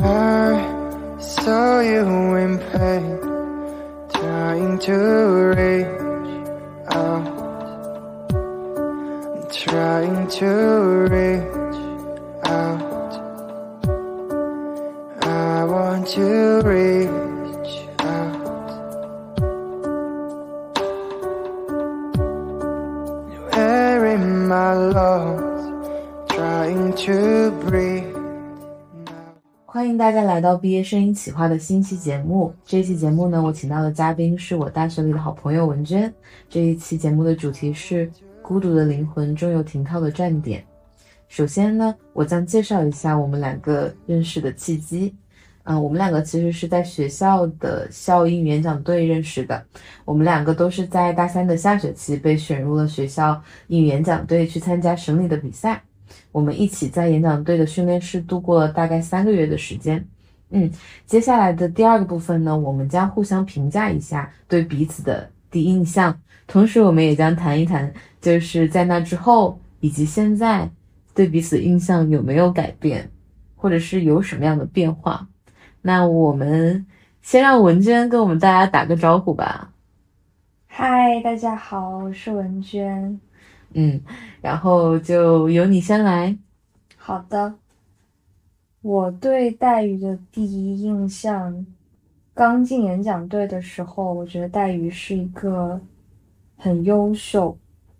I saw you in pain, trying to reach out, trying to reach 到毕业声音企划的新期节目。这一期节目呢，我请到的嘉宾是我大学里的好朋友文娟。这一期节目的主题是孤独的灵魂终有停靠的站点。首先呢，我将介绍一下我们两个认识的契机。嗯，我们两个其实是在学校的校英演讲队认识的。我们两个都是在大三的下学期被选入了学校英语演讲队去参加省里的比赛。我们一起在演讲队的训练室度过了大概三个月的时间。嗯，接下来的第二个部分呢，我们将互相评价一下对彼此的第一印象，同时我们也将谈一谈，就是在那之后以及现在对彼此的印象有没有改变，或者是有什么样的变化。那我们先让文娟跟我们大家打个招呼吧。嗨，大家好，我是文娟。嗯，然后就由你先来。好的，我对黛玉的第一印象，刚进演讲队的时候，我觉得黛玉是一个很优秀，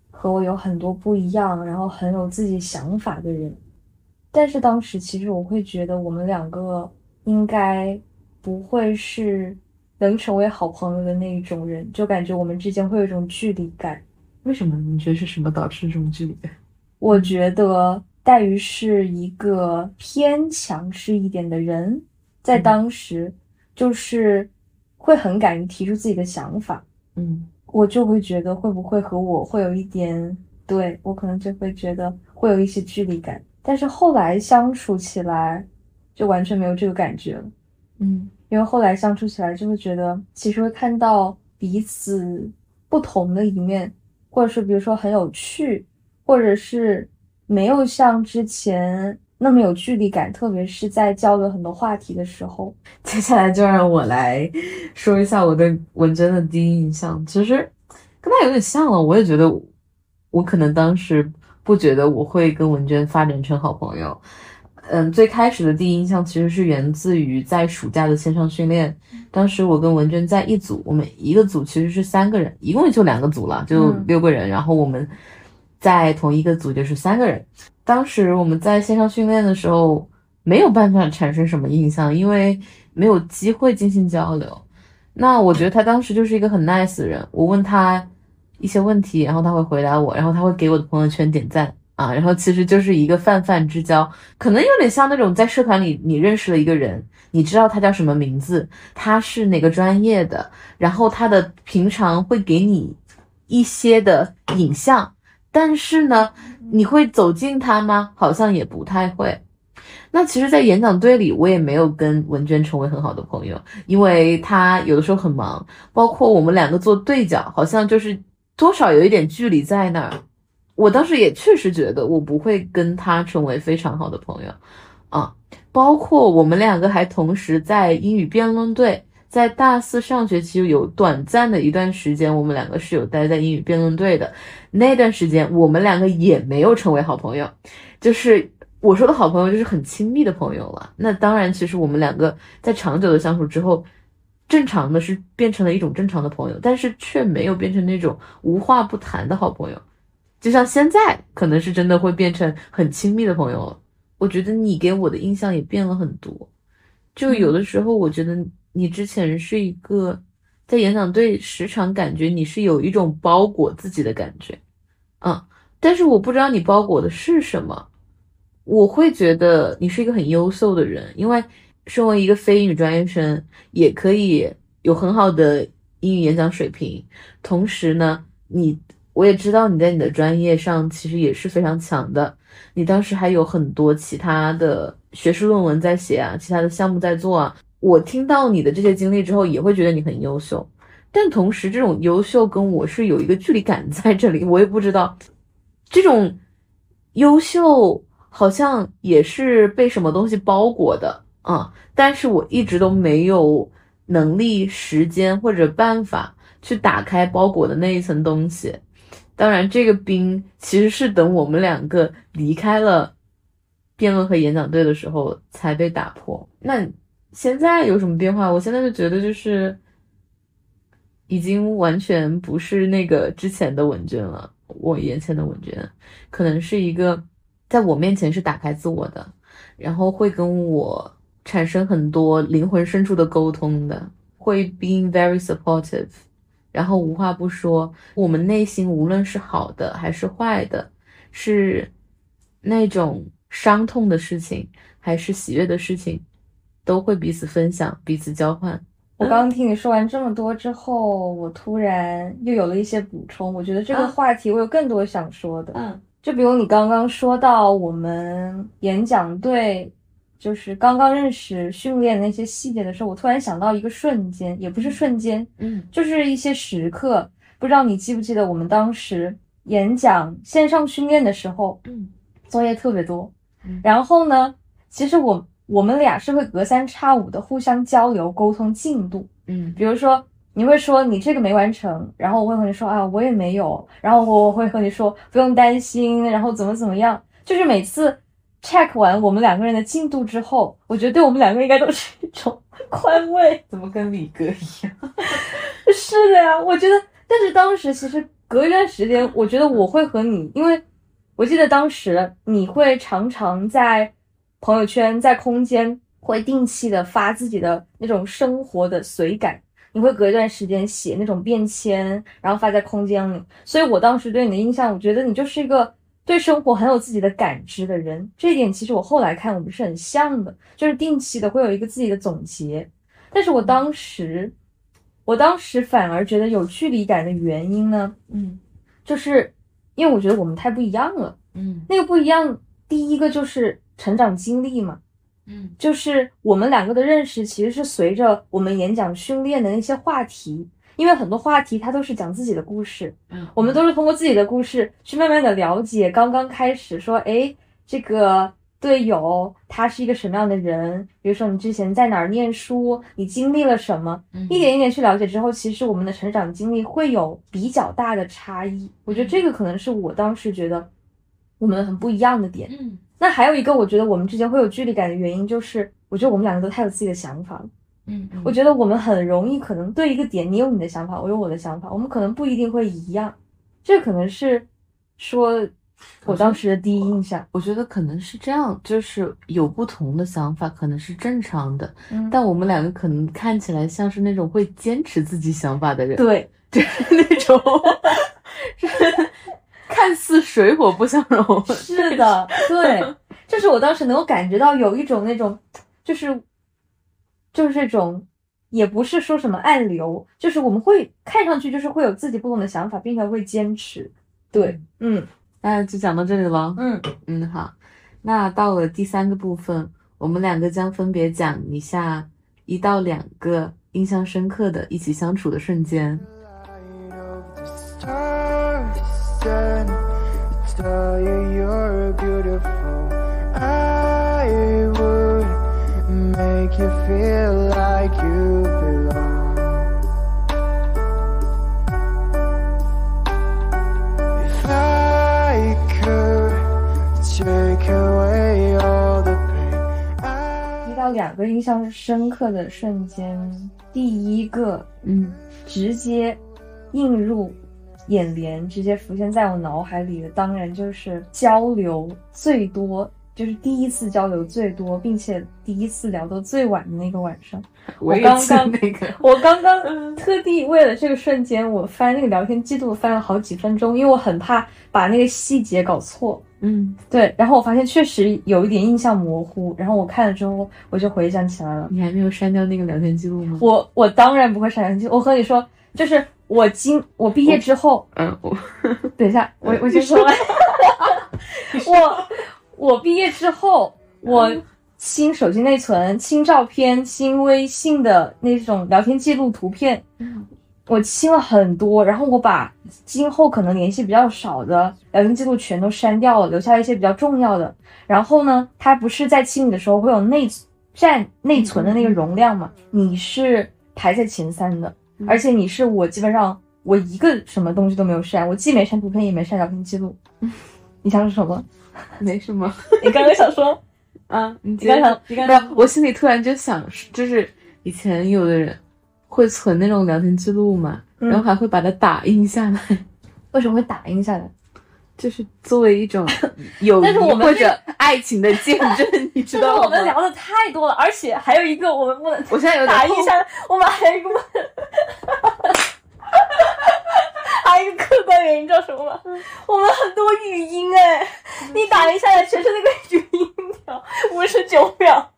和我有很多不一样，然后很有自己想法的人。但是当时其实我会觉得我们两个应该不会是能成为好朋友的那一种人，就感觉我们之间会有一种距离感。为什么？你觉得是什么导致这种距离感？我觉得黛玉是一个偏强势一点的人，在当时就是会很敢于提出自己的想法，嗯。我就会觉得会不会和我会有一点，对我可能就会觉得会有一些距离感，但是后来相处起来就完全没有这个感觉了。嗯。因为后来相处起来就会觉得，其实会看到彼此不同的一面，或者是比如说很有趣，或者是没有像之前那么有距离感，特别是在交流很多话题的时候。接下来就让我来说一下我对文珍的第一印象。其实跟她有点像了，我也觉得我可能当时不觉得我会跟文娟发展成好朋友。嗯，最开始的第一印象其实是源自于在暑假的线上训练。当时我跟文娟在一组，我们一个组其实是三个人，一共就两个组了，就嗯六个人。然后我们在同一个组就是三个人。当时我们在线上训练的时候，没有办法产生什么印象，因为没有机会进行交流。那我觉得他当时就是一个很 nice 的人，我问他一些问题，然后他会回答我，然后他会给我的朋友圈点赞啊，然后其实就是一个泛泛之交，可能有点像那种在社团里你认识了一个人，你知道他叫什么名字，他是哪个专业的，然后他的平常会给你一些的影像，但是呢，你会走近他吗？好像也不太会。那其实，在演讲队里，我也没有跟文娟成为很好的朋友，因为她有的时候很忙，包括我们两个做对角，好像就是多少有一点距离在那儿。我当时也确实觉得我不会跟她成为非常好的朋友，啊，包括我们两个还同时在英语辩论队，在大四上学期有短暂的一段时间，我们两个是有待在英语辩论队的。那段时间，我们两个也没有成为好朋友，就是我说的好朋友，就是很亲密的朋友了。那当然，其实我们两个在长久的相处之后，正常的是变成了一种正常的朋友，但是却没有变成那种无话不谈的好朋友。就像现在，可能是真的会变成很亲密的朋友了。我觉得你给我的印象也变了很多，就有的时候，我觉得你之前是一个在演讲队时常感觉你是有一种包裹自己的感觉，嗯，但是我不知道你包裹的是什么。我会觉得你是一个很优秀的人，因为身为一个非英语专业生，也可以有很好的英语演讲水平。同时呢，你我也知道你在你的专业上其实也是非常强的。你当时还有很多其他的学术论文在写啊，其他的项目在做啊。我听到你的这些经历之后，也会觉得你很优秀。但同时，这种优秀跟我是有一个距离感在这里，我也不知道这种优秀好像也是被什么东西包裹的。嗯，但是我一直都没有能力、时间或者办法去打开包裹的那一层东西。当然，这个冰其实是等我们两个离开了辩论和演讲队的时候才被打破。那现在有什么变化？我现在就觉得就是已经完全不是那个之前的文娟了。我眼前的文娟，可能是一个在我面前是打开自我的，然后会跟我产生很多灵魂深处的沟通的，会 being very supportive。然后无话不说，我们内心无论是好的还是坏的，是那种伤痛的事情还是喜悦的事情，都会彼此分享、彼此交换。我刚刚听你说完这么多之后，我突然又有了一些补充。我觉得这个话题我有更多想说的。嗯，就比如你刚刚说到我们演讲队。就是刚刚认识训练那些细节的时候，我突然想到一个瞬间，也不是瞬间，嗯，就是一些时刻。不知道你记不记得我们当时演讲线上训练的时候，嗯，作业特别多。然后呢，其实我我们俩是会隔三差五的互相交流沟通进度。嗯，比如说你会说你这个没完成，然后我会和你说啊我也没有，然后我会和你说不用担心，然后怎么怎么样，就是每次。check 完我们两个人的进度之后，我觉得对我们两个应该都是一种 宽慰。怎么跟李哥一样？是的呀，我觉得。但是当时其实隔一段时间，我觉得我会和你，因为我记得当时你会常常在朋友圈、在空间会定期的发自己的那种生活的随感，你会隔一段时间写那种便签，然后发在空间里。所以我当时对你的印象，我觉得你就是一个。对生活很有自己的感知的人，这一点其实我后来看我们是很像的，就是定期的会有一个自己的总结。但是我当时，我当时反而觉得有距离感的原因呢，嗯，就是因为我觉得我们太不一样了，嗯，那个不一样，第一个就是成长经历嘛，嗯，就是我们两个的认识其实是随着我们演讲训练的那些话题。因为很多话题它都是讲自己的故事，嗯，我们都是通过自己的故事去慢慢的了解。刚刚开始说，哎，这个队友他是一个什么样的人？比如说你之前在哪儿念书，你经历了什么？一点一点去了解之后，其实我们的成长经历会有比较大的差异。我觉得这个可能是我当时觉得我们很不一样的点。嗯，那还有一个我觉得我们之间会有距离感的原因，就是我觉得我们两个都太有自己的想法了。嗯，我觉得我们很容易可能对一个点，你有你的想法，我有我的想法，我们可能不一定会一样，这可能是说我当时的第一印象。我觉得可能是这样，就是有不同的想法可能是正常的，嗯，但我们两个可能看起来像是那种会坚持自己想法的人，对，就是那种 看似水火不相容。是的，对，就是我当时能够感觉到有一种那种，就是。就是这种，也不是说什么暗流，就是我们会看上去就是会有自己不同的想法，并且会坚持。对，嗯，那就讲到这里了。嗯嗯，好，那到了第三个部分，我们两个将分别讲一下一到两个印象深刻的一起相处的瞬间。make you feel like you belong. If I could take away all the pain. 一到两个印象深刻的瞬间，第一个，嗯，直接映入 眼帘，直接浮现在我脑海里的，当然就是交流最多。就是第一次交流最多，并且第一次聊到最晚的那个晚上，我刚刚那个，我刚刚特地为了这个瞬间，我翻那个聊天记录翻了好几分钟，因为我很怕把那个细节搞错。嗯，对。然后我发现确实有一点印象模糊，然后我看了之后，我就回想起来了。你还没有删掉那个聊天记录吗？我我当然不会删掉。我和你说，就是我今我毕业之后，嗯，我等一下，我我先说完，我。我毕业之后，我清手机内存、清照片、清微信的那种聊天记录、图片，我清了很多。然后我把今后可能联系比较少的聊天记录全都删掉了，留下一些比较重要的。然后呢，它不是在清理的时候会有内占内存的那个容量嘛，你是排在前三的，而且你是我基本上我一个什么东西都没有删，我既没删图片也没删聊天记录。你想说什么？没什么 你刚刚想说？啊，你你刚想你刚刚我心里突然就想，就是以前有的人会存那种聊天记录嘛，嗯然后还会把它打印下来，为什么会打印下来？就是作为一种 友谊但是我们或者爱情的见证，你知就是道吗？我们聊的太多了，而且还有一个我们不能我现在有点后打印下来，我们还有一个，还有一个客观原因，你知道什么吗？我们很多语音哎，你打一下来全是那个语音条，五十九秒，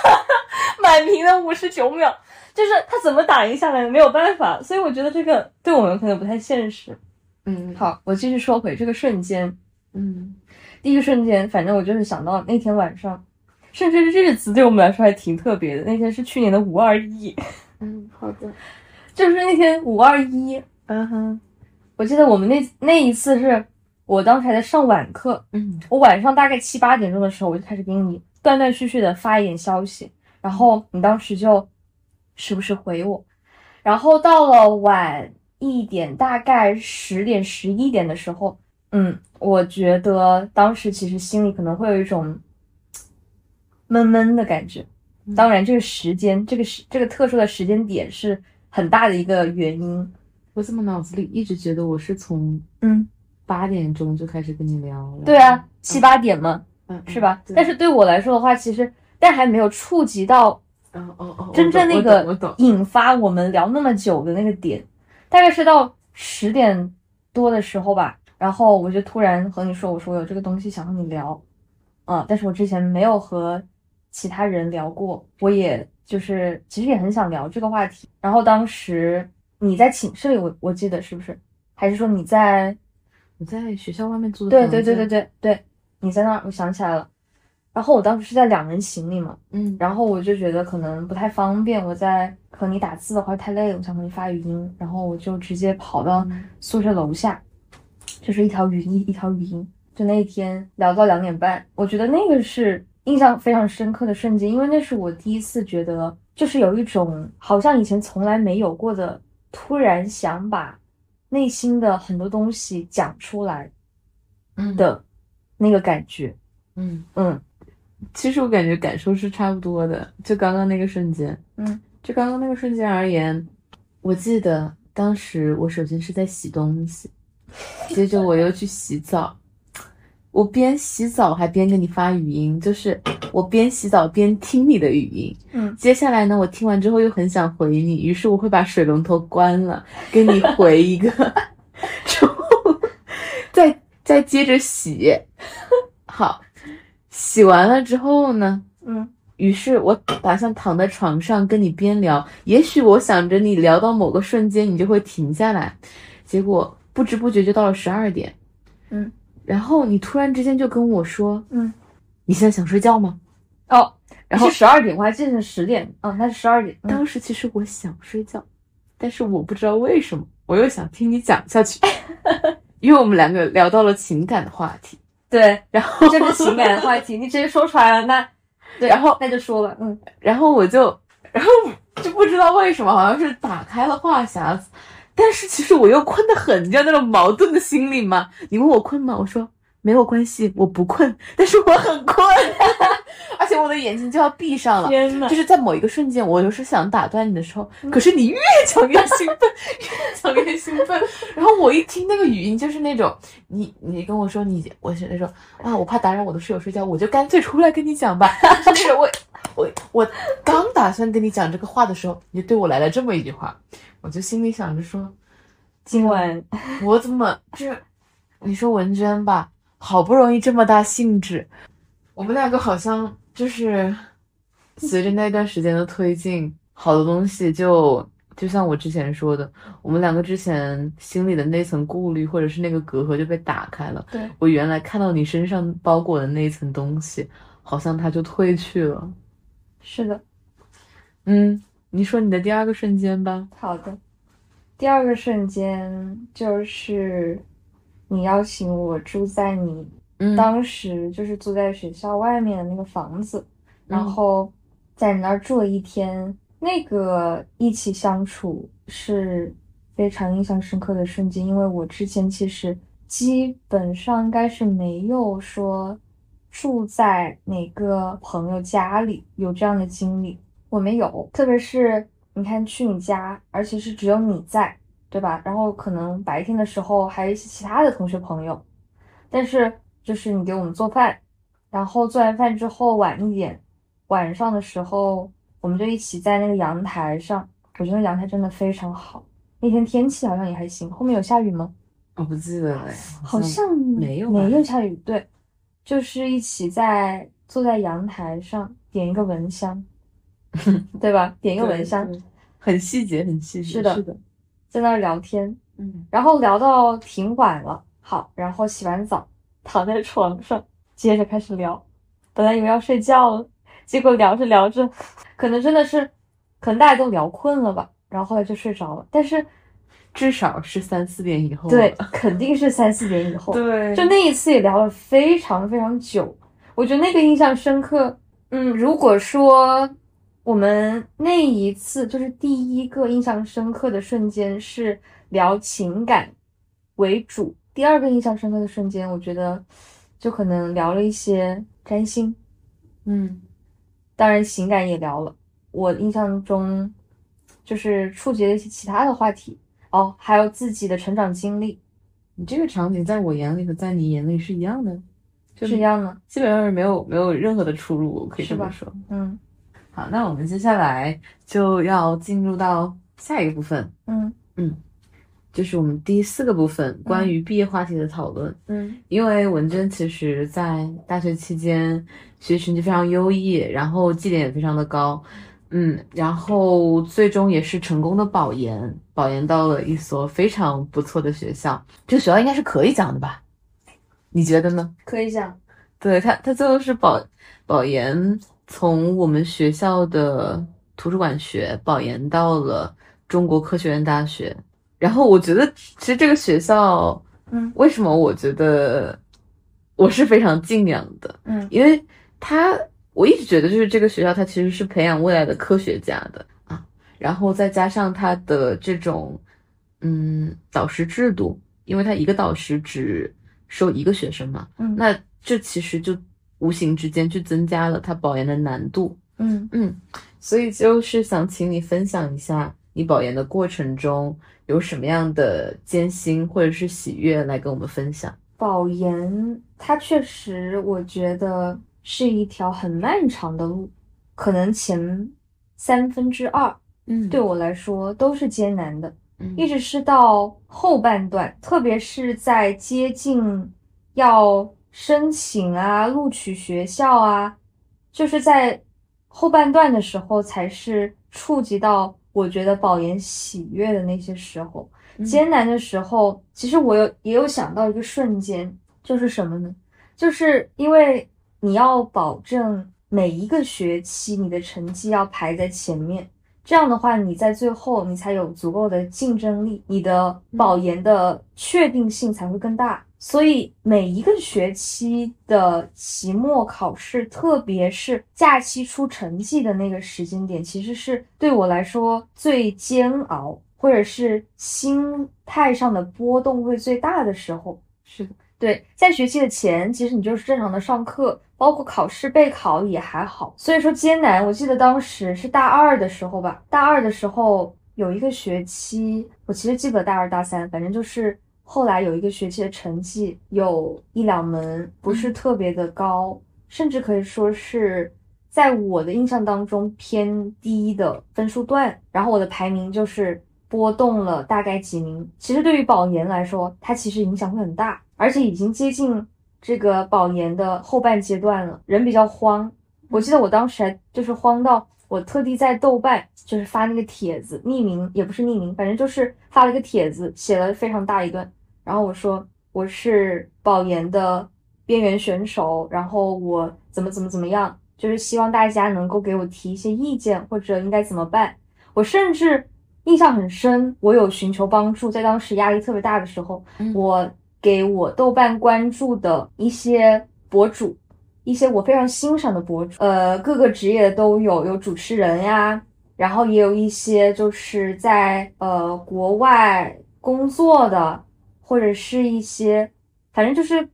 满屏的五十九秒，就是他怎么打印下来的，没有办法，所以我觉得这个对我们可能不太现实。嗯，好，我继续说回这个瞬间，嗯第一个瞬间，反正我就是想到那天晚上，甚至日子对我们来说还挺特别的。那天是去年的五二一，嗯，好的，就是那天五二一，嗯哼，我记得我们那那一次是我当时还在上晚课，嗯。我晚上大概七八点钟的时候，我就开始给你断断续续的发一点消息，然后你当时就时不时回我，然后到了晚一点，大概十点十一点的时候，嗯，我觉得当时其实心里可能会有一种闷闷的感觉。当然，这个时间，这个时这个特殊的时间点是很大的一个原因。我怎么脑子里一直觉得我是从嗯，八点钟就开始跟你聊了？对啊，七八点嘛，嗯，是吧？但是对我来说的话，其实但还没有触及到哦哦哦，真正那个引发我们聊那么久的那个点，大概是到十点多的时候吧。然后我就突然和你说，我说我有这个东西想和你聊，嗯，但是我之前没有和其他人聊过，我也就是其实也很想聊这个话题。然后当时你在寝室里，我我记得是不是？还是说你在我在学校外面租的对对对对，对对，你在那儿，我想起来了。然后我当时是在两人行里嘛，嗯，然后我就觉得可能不太方便，我在和你打字的话太累了，我想和你发语音，然后我就直接跑到嗯。宿舍楼下，就是一条语音一条语音，就那一天聊到两点半，我觉得那个是印象非常深刻的瞬间，因为那是我第一次觉得，就是有一种好像以前从来没有过的，突然想把内心的很多东西讲出来嗯。的那个感觉，嗯，嗯其实我感觉感受是差不多的，就刚刚那个瞬间，嗯，就刚刚那个瞬间而言，我记得当时我首先是在洗东西，接着我又去洗澡，我边洗澡还边给你发语音，就是我边洗澡边听你的语音。嗯接下来呢，我听完之后又很想回你，于是我会把水龙头关了，给你回一个，之后再再接着洗。好，洗完了之后呢，嗯。于是我打算躺在床上跟你边聊，也许我想着你聊到某个瞬间你就会停下来，结果不知不觉就到了十二点，嗯，然后你突然之间就跟我说，嗯，你现在想睡觉吗？哦，然后是十二点，我还记得是十点，哦，那是十二点，嗯。当时其实我想睡觉，但是我不知道为什么，我又想听你讲下去，因为我们两个聊到了情感的话题，对，然后这是情感的话题，你直接说出来了，那对，然后那就说吧，嗯然后我就，然后就不知道为什么，好像是打开了话匣子，但是其实我又困得很，你知道那种矛盾的心理吗？你问我困吗？我说没有关系，我不困，但是我很困，而且我的眼睛就要闭上了。天呐就，是在某一个瞬间，我就是想打断你的时候，可是你越讲越兴奋，越讲越兴奋。然后我一听那个语音，就是那种你你跟我说你，我是那种啊，我怕打扰我的室友睡觉，我就干脆出来跟你讲吧。就是 我我我刚打算跟你讲这个话的时候，你就对我来了这么一句话，我就心里想着说，今晚我怎么就是？你说文娟吧，好不容易这么大兴致，我们两个好像就是随着那段时间的推进，好多东西就就像我之前说的，我们两个之前心里的那层顾虑或者是那个隔阂就被打开了。对，我原来看到你身上包裹的那一层东西，好像它就褪去了。是的，嗯，你说你的第二个瞬间吧。好的。第二个瞬间就是你邀请我住在你嗯，当时就是住在学校外面的那个房子，然后在你那儿住了一天，那个一起相处是非常印象深刻的瞬间，因为我之前其实基本上应该是没有说住在哪个朋友家里有这样的经历，我没有，特别是你看去你家，而且是只有你在，对吧？然后可能白天的时候还有一些其他的同学朋友，但是就是你给我们做饭，然后做完饭之后晚一点，晚上的时候我们就一起在那个阳台上，我觉得阳台真的非常好。那天天气好像也还行，后面有下雨吗？我不记得了，好像没有没有下雨，对，就是一起在坐在阳台上点一个蚊香，对吧？点一个蚊香，很细节，很细节。是的是的，在那儿聊天，嗯，然后聊到挺晚了，好，然后洗完澡躺在床上，接着开始聊。本来以为要睡觉了，结果聊着聊着，可能真的是，可能大家都聊困了吧，然后后来就睡着了。但是至少是三四点以后。对，肯定是三四点以后。对，就那一次也聊了非常非常久，我觉得那个印象深刻。嗯，如果说我们那一次就是第一个印象深刻的瞬间是聊情感为主，第二个印象深刻的瞬间，我觉得就可能聊了一些占星，嗯当然情感也聊了。我印象中就是触及了一些其他的话题哦，还有自己的成长经历你这个场景在我眼里和在你眼里是一样的，就是一样的。基本上是没有没有任何的出入，可以这么说。嗯好，那我们接下来就要进入到下一个部分，嗯嗯就是我们第四个部分，关于毕业话题的讨论。嗯因为文娟其实在大学期间学习成绩非常优异，然后绩点也非常的高，嗯，然后最终也是成功的保研，保研到了一所非常不错的学校。这个学校应该是可以讲的吧？你觉得呢？可以讲。对他，他最后是保保研，从我们学校的图书馆学保研到了中国科学院大学。然后我觉得，其实这个学校，嗯为什么我觉得我是非常敬仰的？嗯因为他，我一直觉得就是这个学校，它其实是培养未来的科学家的啊。然后再加上它的这种，嗯，导师制度，因为他一个导师只收一个学生嘛，嗯那这其实就无形之间去增加了他保研的难度。嗯嗯，所以就是想请你分享一下你保研的过程中有什么样的艰辛或者是喜悦来跟我们分享。保研，它确实我觉得是一条很漫长的路，可能前三分之二嗯对我来说都是艰难的，嗯一直是到后半段，特别是在接近要申请啊、录取学校啊，就是在后半段的时候，才是触及到我觉得保研喜悦的那些时候。艰难的时候，其实我有也有想到一个瞬间，就是什么呢？就是因为你要保证每一个学期你的成绩要排在前面，这样的话你在最后你才有足够的竞争力，你的保研的确定性才会更大。所以每一个学期的期末考试，特别是假期出成绩的那个时间点，其实是对我来说最煎熬，或者是心态上的波动会最大的时候。是的，对，在学期的前，其实你就是正常的上课，包括考试备考也还好。所以说艰难，我记得当时是大二的时候吧，大二的时候有一个学期，我其实记不得大二大三，反正就是后来有一个学期的成绩有一两门不是特别的高，甚至可以说是在我的印象当中偏低的分数段，然后我的排名就是波动了大概几名。其实对于保研来说，它其实影响会很大，而且已经接近这个保研的后半阶段了，人比较慌。我记得我当时还就是慌到我特地在豆瓣就是发那个帖子，匿名也不是匿名，反正就是发了个帖子，写了非常大一段，然后我说我是保研的边缘选手，然后我怎么怎么怎么样，就是希望大家能够给我提一些意见或者应该怎么办。我甚至印象很深，我有寻求帮助，在当时压力特别大的时候，嗯我给我豆瓣关注的一些博主，一些我非常欣赏的博主，呃，各个职业的都有，有主持人呀，然后也有一些就是在呃国外工作的，或者是一些，反正就是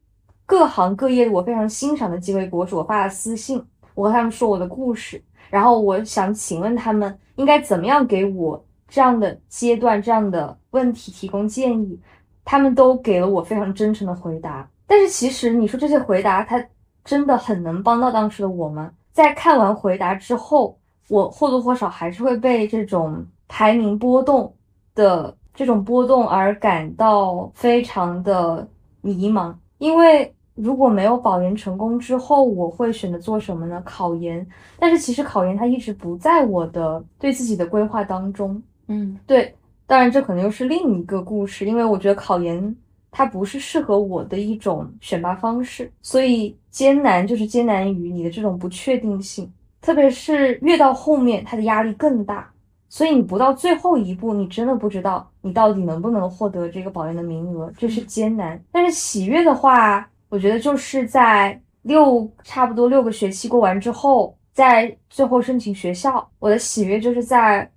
各行各业我非常欣赏的几位博主，我发了私信，我和他们说我的故事，然后我想请问他们应该怎么样给我这样的阶段这样的问题提供建议，他们都给了我非常真诚的回答。但是其实你说这些回答，他真的很能帮到当时的我吗？在看完回答之后，我或多或少还是会被这种排名波动的这种波动而感到非常的迷茫。因为如果没有保研成功之后，我会选择做什么呢？考研。但是其实考研它一直不在我的对自己的规划当中。嗯对，当然这可能又是另一个故事，因为我觉得考研它不是适合我的一种选拔方式，所以艰难就是艰难于你的这种不确定性，特别是越到后面，它的压力更大，所以你不到最后一步，你真的不知道你到底能不能获得这个保研的名额，这是艰难。但是喜悦的话，我觉得就是在六差不多六个学期过完之后，在最后申请学校，我的喜悦就是在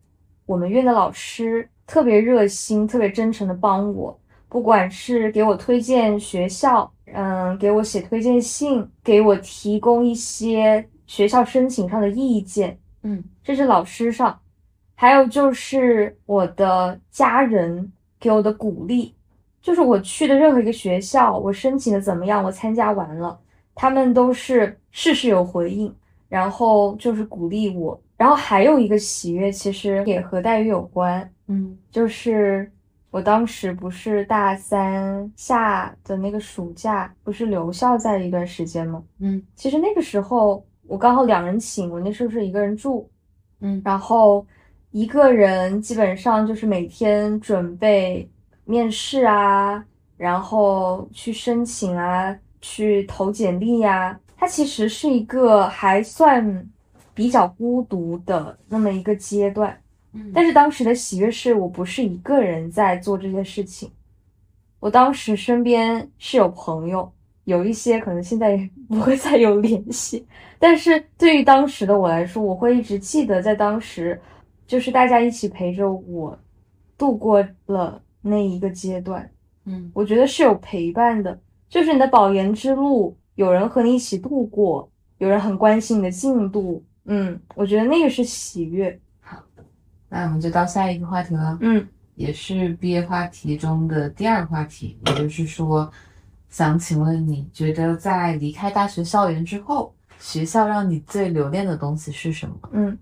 我们院的老师特别热心、特别真诚的帮我，不管是给我推荐学校，嗯，给我写推荐信，给我提供一些学校申请上的意见，嗯，这是老师上，还有就是我的家人给我的鼓励，就是我去的任何一个学校，我申请的怎么样，我参加完了，他们都是事事有回应，然后就是鼓励我。然后还有一个喜悦，其实也和待遇有关，嗯就是我当时不是大三下的那个暑假，不是留校在了一段时间吗？嗯其实那个时候我刚好两人寝，我那时候是一个人住，嗯然后一个人基本上就是每天准备面试啊，然后去申请啊，去投简历呀、它其实是一个还算比较孤独的那么一个阶段。嗯。但是当时的喜悦是我不是一个人在做这些事情，我当时身边是有朋友，有一些可能现在也不会再有联系，但是对于当时的我来说，我会一直记得在当时，就是大家一起陪着我度过了那一个阶段，嗯。我觉得是有陪伴的，就是你的保研之路，有人和你一起度过，有人很关心你的进度，嗯，我觉得那个是喜悦，那我们就到下一个话题了。嗯。也是毕业话题中的第二个话题，也就是说，想请问你觉得在离开大学校园之后，学校让你最留恋的东西是什么？嗯，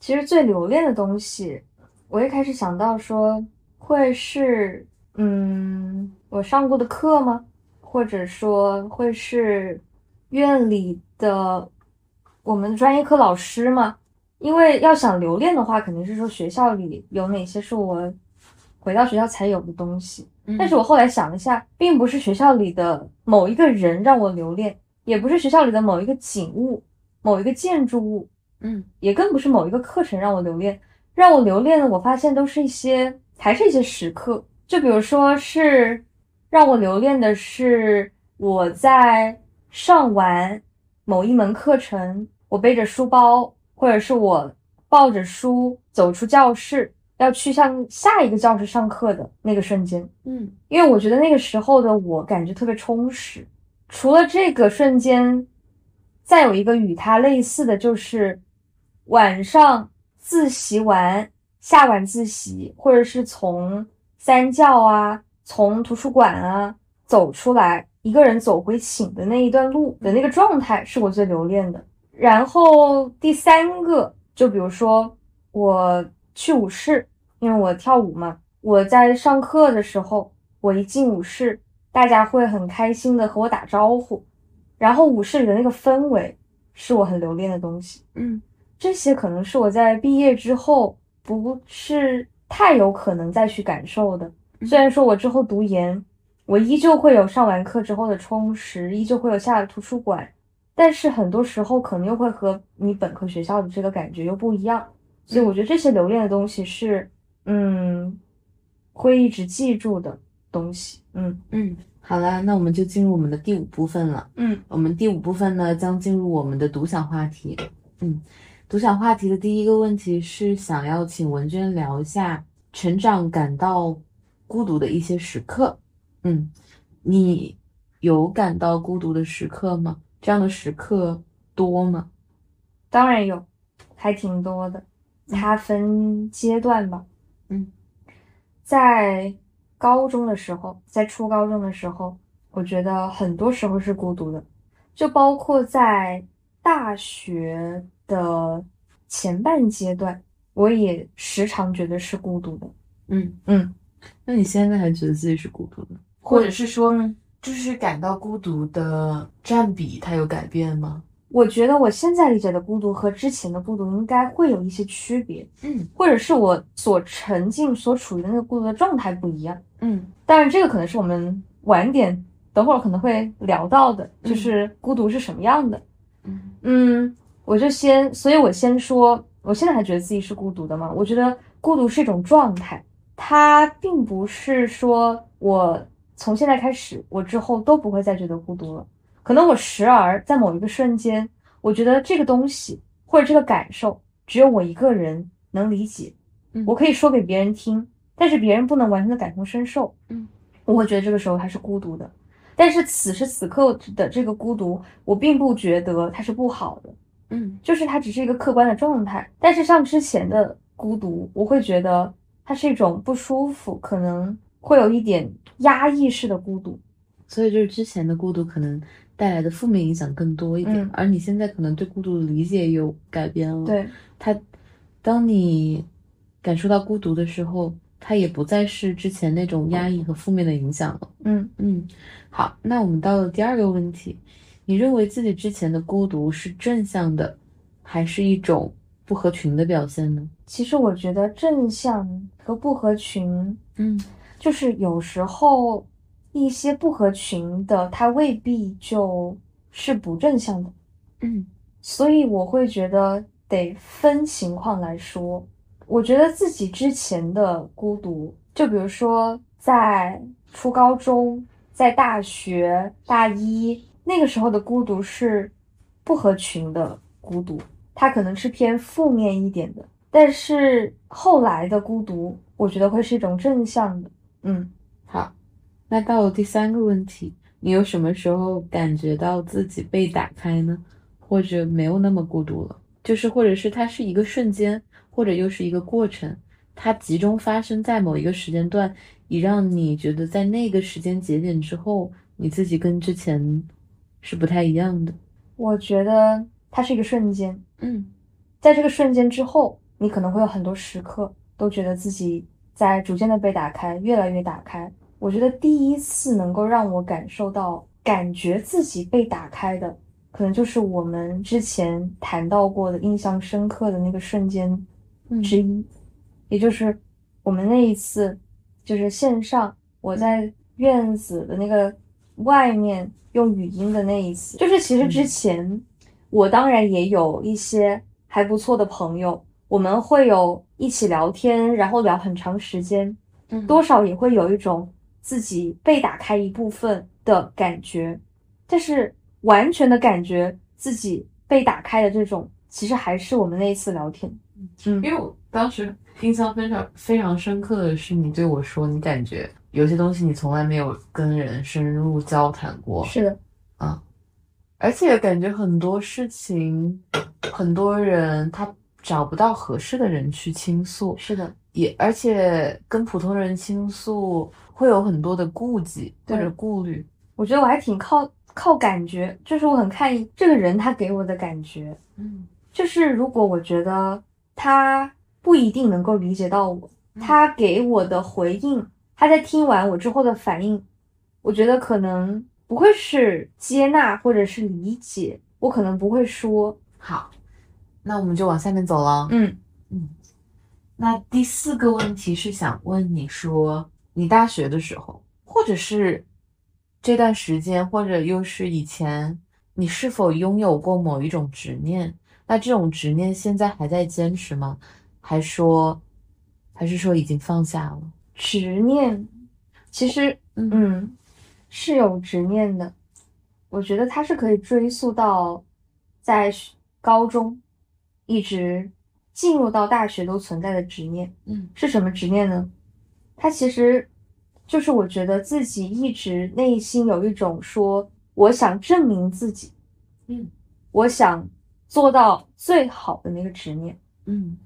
其实最留恋的东西，我一开始想到说会是，嗯，我上过的课吗？或者说会是院里的我们的专业课老师吗？因为要想留恋的话，肯定是说学校里有哪些是我回到学校才有的东西。但是我后来想了一下，并不是学校里的某一个人让我留恋，也不是学校里的某一个景物、某一个建筑物，嗯也更不是某一个课程让我留恋，让我留恋的，我发现都是一些，还是一些时刻。就比如说是让我留恋的是我在上完某一门课程，我背着书包，或者是我抱着书走出教室，要去向下一个教室上课的那个瞬间。嗯因为我觉得那个时候的我感觉特别充实。除了这个瞬间，再有一个与它类似的就是晚上自习完，下晚自习，或者是从三教啊，从图书馆啊走出来，一个人走回寝的那一段路的那个状态，是我最留恋的。然后第三个，就比如说我去舞室，因为我跳舞嘛，我在上课的时候，我一进舞室，大家会很开心的和我打招呼，然后舞室里的那个氛围是我很留恋的东西。嗯这些可能是我在毕业之后不是太有可能再去感受的。虽然说我之后读研，我依旧会有上完课之后的充实，依旧会有下了图书馆，但是很多时候可能又会和你本科学校的这个感觉又不一样。所以我觉得这些留恋的东西是，嗯，会一直记住的。东西。嗯嗯，好啦，那我们就进入我们的第五部分了。嗯，我们第五部分呢，将进入我们的独享话题。嗯，独享话题的第一个问题是想要请文娟聊一下成长感到孤独的一些时刻。嗯，你有感到孤独的时刻吗？这样的时刻多吗？当然有，还挺多的。它分阶段吧。嗯，在高中的时候，在初高中的时候，我觉得很多时候是孤独的，就包括在大学的前半阶段，我也时常觉得是孤独的。嗯嗯，那你现在还觉得自己是孤独的，或者是说，就是感到孤独的占比它有改变吗？我觉得我现在理解的孤独和之前的孤独应该会有一些区别，嗯或者是我所沉浸、所处于的那个孤独的状态不一样。嗯当然，这个可能是我们晚点等会儿可能会聊到的，嗯就是孤独是什么样的。嗯嗯，我就先，所以我先说，我现在还觉得自己是孤独的吗？我觉得孤独是一种状态，它并不是说我从现在开始，我之后都不会再觉得孤独了。可能我时而在某一个瞬间，我觉得这个东西或者这个感受，只有我一个人能理解，嗯我可以说给别人听，但是别人不能完全的感同身受。嗯，我会觉得这个时候他是孤独的。但是此时此刻的这个孤独，我并不觉得它是不好的，嗯就是它只是一个客观的状态。但是像之前的孤独，我会觉得它是一种不舒服，可能会有一点压抑式的孤独。所以就是之前的孤独可能带来的负面影响更多一点，嗯而你现在可能对孤独的理解有改变了。，对，它，当你感受到孤独的时候，它也不再是之前那种压抑和负面的影响了。嗯，嗯，好，那我们到了第二个问题，你认为自己之前的孤独是正向的，还是一种不合群的表现呢？其实我觉得正向和不合群，嗯就是有时候一些不合群的，它未必就是不正向的。嗯所以我会觉得得分情况来说。我觉得自己之前的孤独，就比如说在初高中、在大学大一那个时候的孤独是不合群的孤独，它可能是偏负面一点的。但是后来的孤独，我觉得会是一种正向的。嗯，好，那到了第三个问题，你有什么时候感觉到自己被打开呢？或者没有那么孤独了？就是或者是它是一个瞬间，或者又是一个过程，它集中发生在某一个时间段，以让你觉得在那个时间节点之后，你自己跟之前是不太一样的。我觉得它是一个瞬间。嗯在这个瞬间之后，你可能会有很多时刻都觉得自己在逐渐的被打开，越来越打开。我觉得第一次能够让我感受到、感觉自己被打开的，可能就是我们之前谈到过的印象深刻的那个瞬间之一，也就是我们那一次，就是线上我在院子的那个外面用语音的那一次，就是其实之前我当然也有一些还不错的朋友，我们会有一起聊天，然后聊很长时间，嗯。多少也会有一种自己被打开一部分的感觉，但是完全的感觉自己被打开的这种，其实还是我们那一次聊天。嗯因为我当时印象非常非常深刻的是，你对我说，你感觉有些东西你从来没有跟人深入交谈过，是的，啊而且感觉很多事情，很多人他找不到合适的人去倾诉，是的，也而且跟普通人倾诉会有很多的顾忌或者顾虑。我觉得我还挺靠靠感觉，就是我很看这个人他给我的感觉。嗯。就是如果我觉得他不一定能够理解到我，他给我的回应，他在听完我之后的反应，我觉得可能不会是接纳或者是理解，我可能不会说，好，那我们就往下面走了。嗯嗯，那第四个问题是想问你说，你大学的时候，或者是这段时间，或者又是以前，你是否拥有过某一种执念？那这种执念现在还在坚持吗？还说，还是说已经放下了？执念，其实嗯，是有执念的。我觉得它是可以追溯到在高中一直进入到大学都存在的执念。嗯是什么执念呢？它其实就是我觉得自己一直内心有一种说，我想证明自己，嗯我想做到最好的那个执念。嗯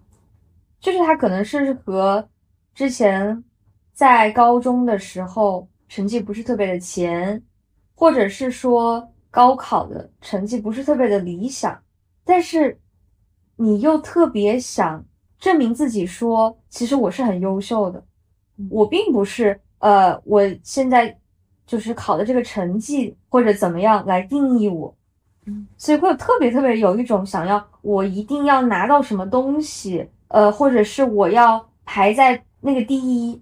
就是他可能是和之前在高中的时候成绩不是特别的前，或者是说高考的成绩不是特别的理想，但是你又特别想证明自己说，其实我是很优秀的，我并不是呃，我现在就是考的这个成绩或者怎么样来定义我，嗯，所以会有特别特别有一种想要我一定要拿到什么东西，呃，或者是我要排在那个第一，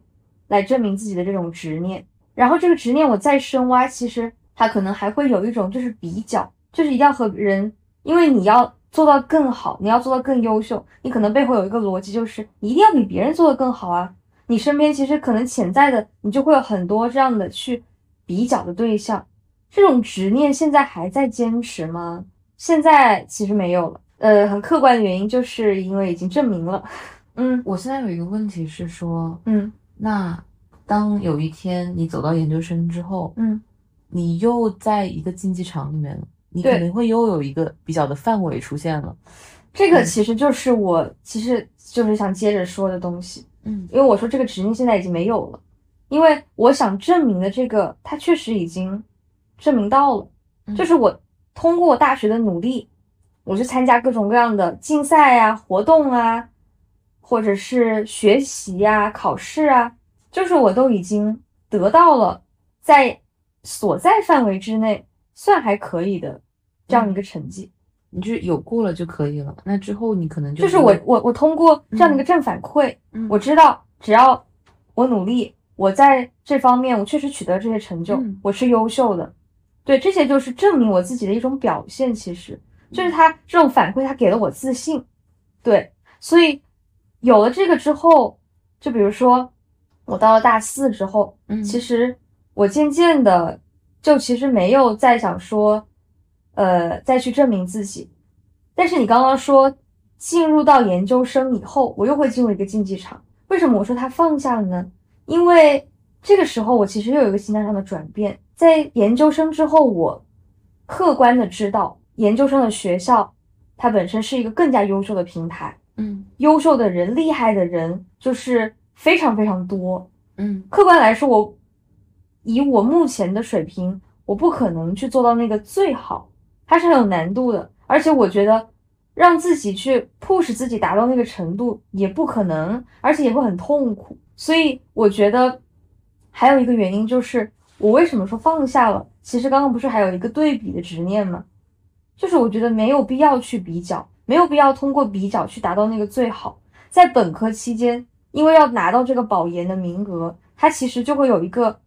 来证明自己的这种执念。然后这个执念我再深挖，其实它可能还会有一种就是比较，就是一定要和人，因为你要做到更好，你要做到更优秀，你可能背后有一个逻辑，就是你一定要比别人做的更好啊。你身边其实可能潜在的，你就会有很多这样的去比较的对象。这种执念现在还在坚持吗？现在其实没有了。呃，很客观的原因就是因为已经证明了。嗯我现在有一个问题是说，嗯那当有一天你走到研究生之后，嗯你又在一个竞技场里面了，你肯定会又有一个比较的范围出现了。这个其实就是我其实就是想接着说的东西，嗯。因为我说这个执念现在已经没有了，因为我想证明的这个，它确实已经证明到了，嗯。就是我通过大学的努力，我去参加各种各样的竞赛啊、活动啊，或者是学习呀、考试啊，就是我都已经得到了在所在范围之内算还可以的这样一个成绩。你就有过了就可以了。那之后你可能就就是我我我通过这样的一个正反馈，嗯我知道只要我努力，我在这方面我确实取得这些成就，嗯我是优秀的。对，这些就是证明我自己的一种表现。其实就是他这种反馈，他给了我自信。对，所以有了这个之后，就比如说我到了大四之后，嗯其实我渐渐的就其实没有再想说，呃，再去证明自己。但是你刚刚说进入到研究生以后，我又会进入一个竞技场。为什么我说他放下了呢？因为这个时候我其实又有一个心态上的转变。在研究生之后，我客观的知道，研究生的学校它本身是一个更加优秀的平台，嗯优秀的人、厉害的人就是非常非常多。嗯客观来说，我以我目前的水平，我不可能去做到那个最好，它是很有难度的。而且我觉得让自己去 push 自己达到那个程度也不可能，而且也会很痛苦。所以我觉得还有一个原因就是，我为什么说放下了？其实刚刚不是还有一个对比的执念吗？就是我觉得没有必要去比较，没有必要通过比较去达到那个最好。在本科期间，因为要拿到这个保研的名额，它其实就会有一个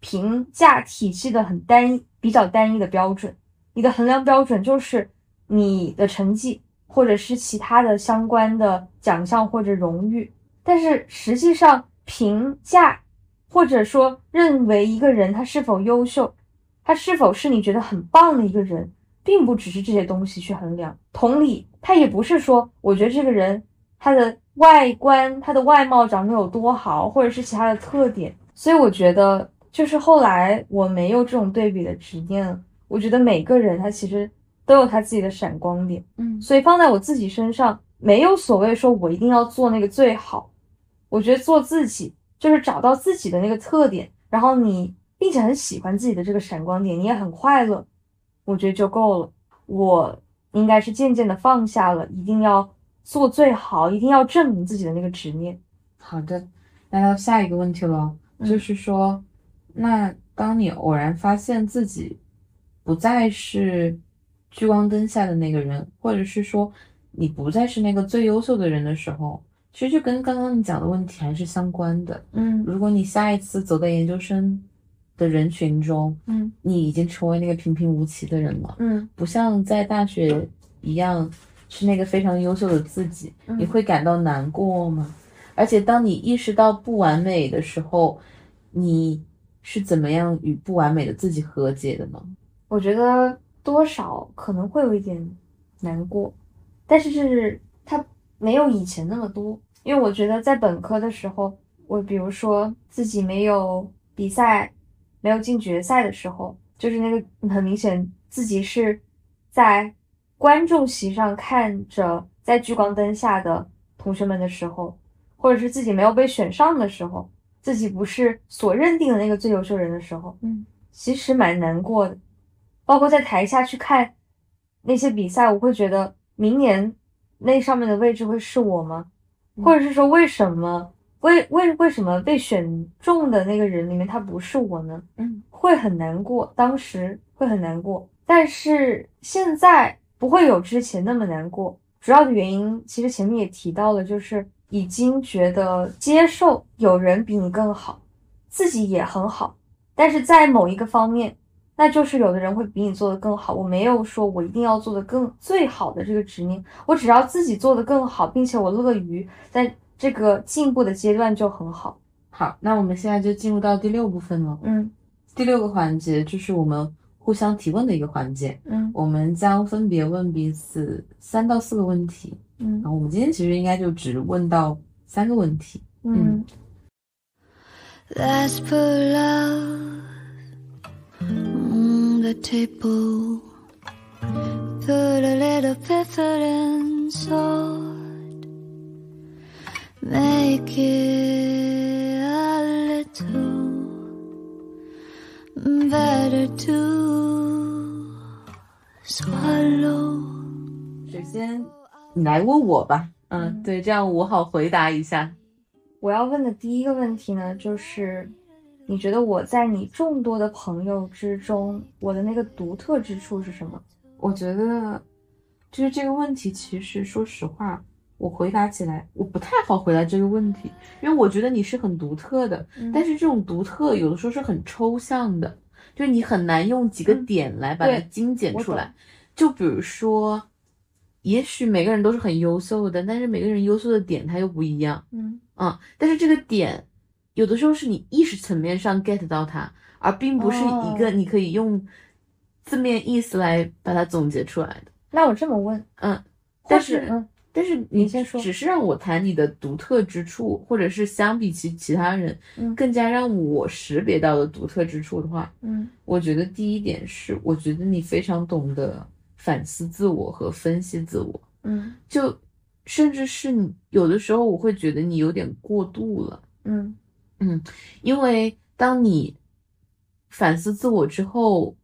评价体系的很单一、比较单一的标准。你的衡量标准就是你的成绩，或者是其他的相关的奖项或者荣誉。但是实际上，评价或者说认为一个人他是否优秀，他是否是你觉得很棒的一个人，并不只是这些东西去衡量。同理，他也不是说我觉得这个人他的外观、他的外貌长得有多好，或者是其他的特点。所以我觉得，就是后来我没有这种对比的执念了。我觉得每个人他其实都有他自己的闪光点，嗯所以放在我自己身上，没有所谓说我一定要做那个最好。我觉得做自己就是找到自己的那个特点，然后你并且很喜欢自己的这个闪光点，你也很快乐，我觉得就够了。我应该是渐渐的放下了一定要做最好，一定要证明自己的那个执念。好的，来到下一个问题了，嗯就是说，那当你偶然发现自己不再是聚光灯下的那个人，或者是说你不再是那个最优秀的人的时候，其实就跟刚刚你讲的问题还是相关的。嗯如果你下一次走在研究生的人群中，嗯你已经成为那个平平无奇的人了，嗯不像在大学一样是那个非常优秀的自己，嗯你会感到难过吗？而且当你意识到不完美的时候，你是怎么样与不完美的自己和解的呢？我觉得多少可能会有一点难过，但是是它没有以前那么多。因为我觉得在本科的时候，我比如说自己没有比赛，没有进决赛的时候，就是那个很明显自己是在观众席上看着在聚光灯下的同学们的时候，或者是自己没有被选上的时候，自己不是所认定的那个最优秀人的时候，嗯，其实蛮难过的。包括在台下去看那些比赛，我会觉得明年那上面的位置会是我吗？或者是说为什么为为为什么被选中的那个人里面他不是我呢？嗯，会很难过，当时会很难过，但是现在不会有之前那么难过。主要的原因其实前面也提到了，就是已经觉得接受有人比你更好，自己也很好，但是在某一个方面。那就是有的人会比你做的更好，我没有说我一定要做的更最好的这个执念，我只要自己做的更好，并且我乐于在这个进步的阶段就很好。好，那我们现在就进入到第六部分了。嗯第六个环节就是我们互相提问的一个环节，嗯我们将分别问彼此三到四个问题。嗯然后我们今天其实应该就只问到三个问题。嗯 Let's put love on the table. Put a little pepper and salt. Make it a little better to swallow. 首先，你来问我吧。嗯，对，这样我好回答一下。我要问的第一个问题呢，就是你觉得我在你众多的朋友之中，我的那个独特之处是什么？我觉得，就是这个问题，其实说实话，我回答起来我不太好回答这个问题，因为我觉得你是很独特的，但是这种独特有的时候是很抽象的，就是你很难用几个嗯点来把它精简出来懂。就比如说，也许每个人都是很优秀的，但是每个人优秀的点它又不一样。嗯嗯，但是这个点有的时候是你意识层面上 get 到它，而并不是一个哦你可以用字面意思来把它总结出来的。那我这么问，嗯，但是是嗯但是你先说只是让我谈你的独特之处，或者是相比起其他人，嗯更加让我识别到的独特之处的话，嗯我觉得第一点是，我觉得你非常懂得反思自我和分析自我，嗯就甚至是你有的时候我会觉得你有点过度了。嗯因为当你反思自我之后，